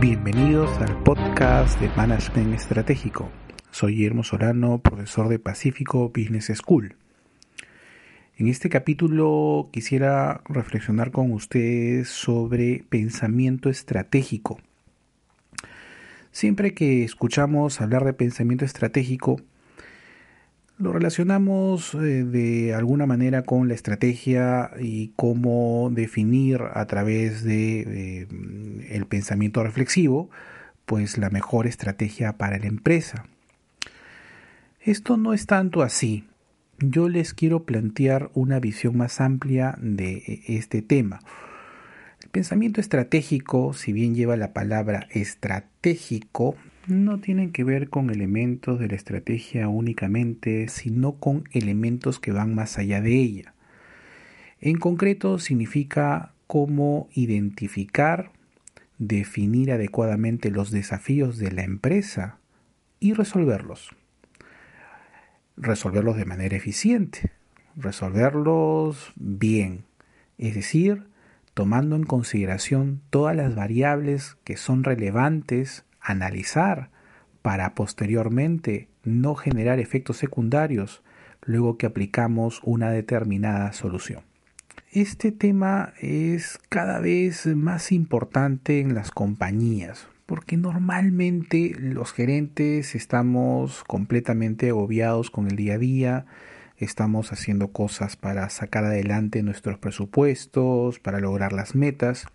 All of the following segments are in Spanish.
Bienvenidos al podcast de Management Estratégico. Soy Guillermo Solano, profesor de Pacífico Business School. En este capítulo quisiera reflexionar con ustedes sobre pensamiento estratégico. Siempre que escuchamos hablar de pensamiento estratégico, lo relacionamos eh, de alguna manera con la estrategia y cómo definir a través de eh, el pensamiento reflexivo pues la mejor estrategia para la empresa. Esto no es tanto así. Yo les quiero plantear una visión más amplia de este tema. El pensamiento estratégico, si bien lleva la palabra estratégico, no tienen que ver con elementos de la estrategia únicamente, sino con elementos que van más allá de ella. En concreto, significa cómo identificar, definir adecuadamente los desafíos de la empresa y resolverlos. Resolverlos de manera eficiente, resolverlos bien, es decir, tomando en consideración todas las variables que son relevantes analizar para posteriormente no generar efectos secundarios luego que aplicamos una determinada solución. Este tema es cada vez más importante en las compañías porque normalmente los gerentes estamos completamente agobiados con el día a día, estamos haciendo cosas para sacar adelante nuestros presupuestos, para lograr las metas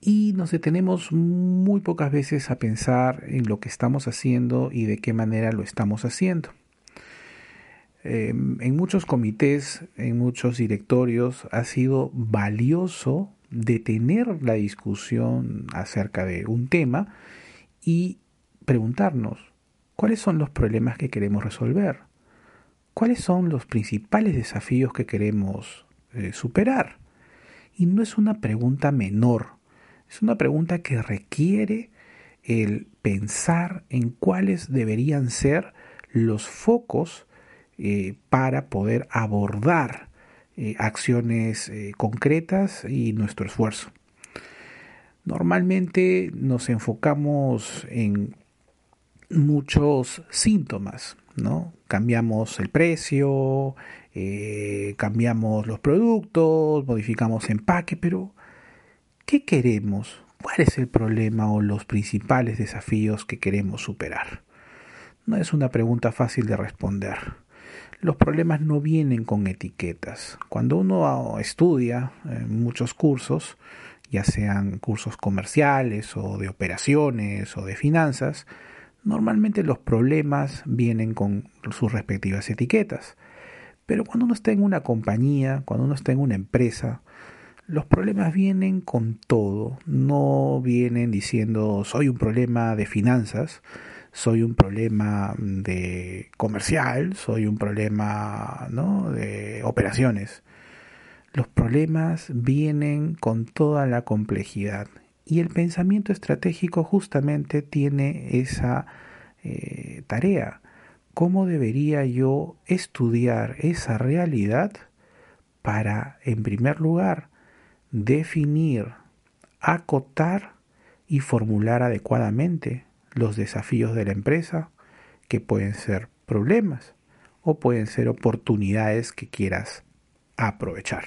y nos detenemos muy pocas veces a pensar en lo que estamos haciendo y de qué manera lo estamos haciendo. Em, en muchos comités, en muchos directorios, ha sido valioso detener la discusión acerca de un tema y preguntarnos cuáles son los problemas que queremos resolver, cuáles son los principales desafíos que queremos eh, superar. Y no es una pregunta menor, es una pregunta que requiere el pensar en cuáles deberían ser los focos eh, para poder abordar eh, acciones eh, concretas y nuestro esfuerzo. Normalmente nos enfocamos en muchos síntomas, ¿no? Cambiamos el precio, cambiamos los productos, modificamos empaque, pero ¿Qué queremos? ¿Cuál es el problema o los principales desafíos que queremos superar? No es una pregunta fácil de responder. Los problemas no vienen con etiquetas. Cuando uno estudia muchos cursos, ya sean cursos comerciales o de operaciones o de finanzas, normalmente los problemas vienen con sus respectivas etiquetas. Pero cuando uno está en una compañía, cuando uno está en una empresa, los problemas vienen con todo, no vienen diciendo soy un problema de finanzas, soy un problema de comercial, soy un problema de operaciones. Los problemas vienen con toda la complejidad y el pensamiento estratégico justamente tiene esa eh, tarea. ¿Cómo debería yo estudiar esa realidad para, en primer lugar, definir, acotar y formular adecuadamente los desafíos de la empresa, que pueden ser problemas o pueden ser oportunidades que quieras aprovechar.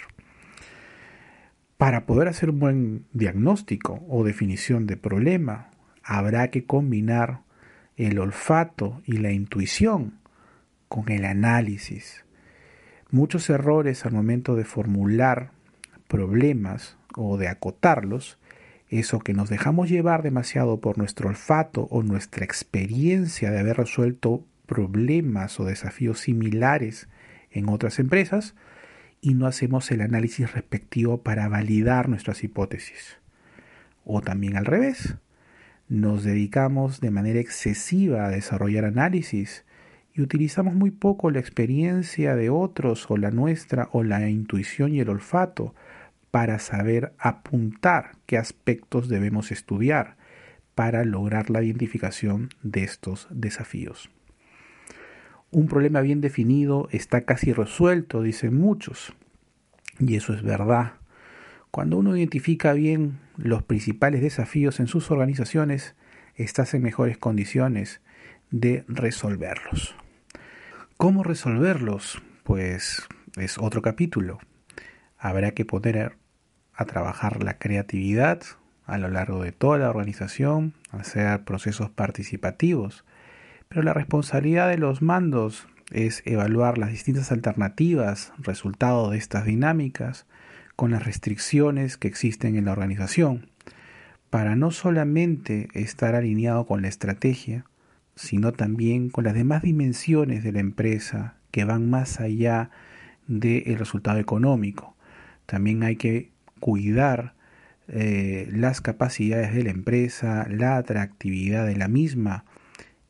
Para poder hacer un buen diagnóstico o definición de problema, habrá que combinar el olfato y la intuición con el análisis. Muchos errores al momento de formular problemas o de acotarlos, eso que nos dejamos llevar demasiado por nuestro olfato o nuestra experiencia de haber resuelto problemas o desafíos similares en otras empresas y no hacemos el análisis respectivo para validar nuestras hipótesis. O también al revés, nos dedicamos de manera excesiva a desarrollar análisis y utilizamos muy poco la experiencia de otros o la nuestra o la intuición y el olfato para saber apuntar qué aspectos debemos estudiar para lograr la identificación de estos desafíos. Un problema bien definido está casi resuelto, dicen muchos. Y eso es verdad. Cuando uno identifica bien los principales desafíos en sus organizaciones, estás en mejores condiciones de resolverlos. ¿Cómo resolverlos? Pues es otro capítulo. Habrá que poner a trabajar la creatividad a lo largo de toda la organización, hacer procesos participativos. Pero la responsabilidad de los mandos es evaluar las distintas alternativas, resultado de estas dinámicas, con las restricciones que existen en la organización, para no solamente estar alineado con la estrategia, sino también con las demás dimensiones de la empresa que van más allá del resultado económico. También hay que cuidar eh, las capacidades de la empresa, la atractividad de la misma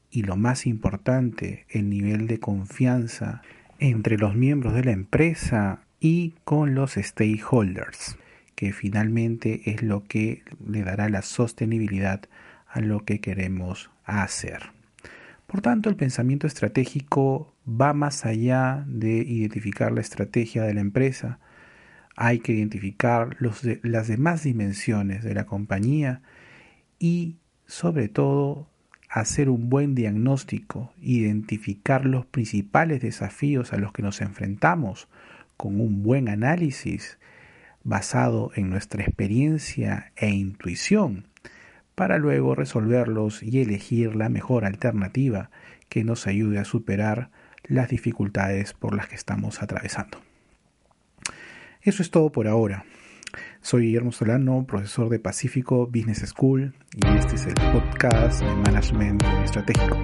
y lo más importante, el nivel de confianza entre los miembros de la empresa y con los stakeholders, que finalmente es lo que le dará la sostenibilidad a lo que queremos hacer. Por tanto, el pensamiento estratégico va más allá de identificar la estrategia de la empresa, hay que identificar las demás dimensiones de la compañía y sobre todo hacer un buen diagnóstico, identificar los principales desafíos a los que nos enfrentamos con un buen análisis basado en nuestra experiencia e intuición para luego resolverlos y elegir la mejor alternativa que nos ayude a superar las dificultades por las que estamos atravesando. Eso es todo por ahora. Soy Guillermo Solano, profesor de Pacífico Business School, y este es el podcast de Management Estratégico.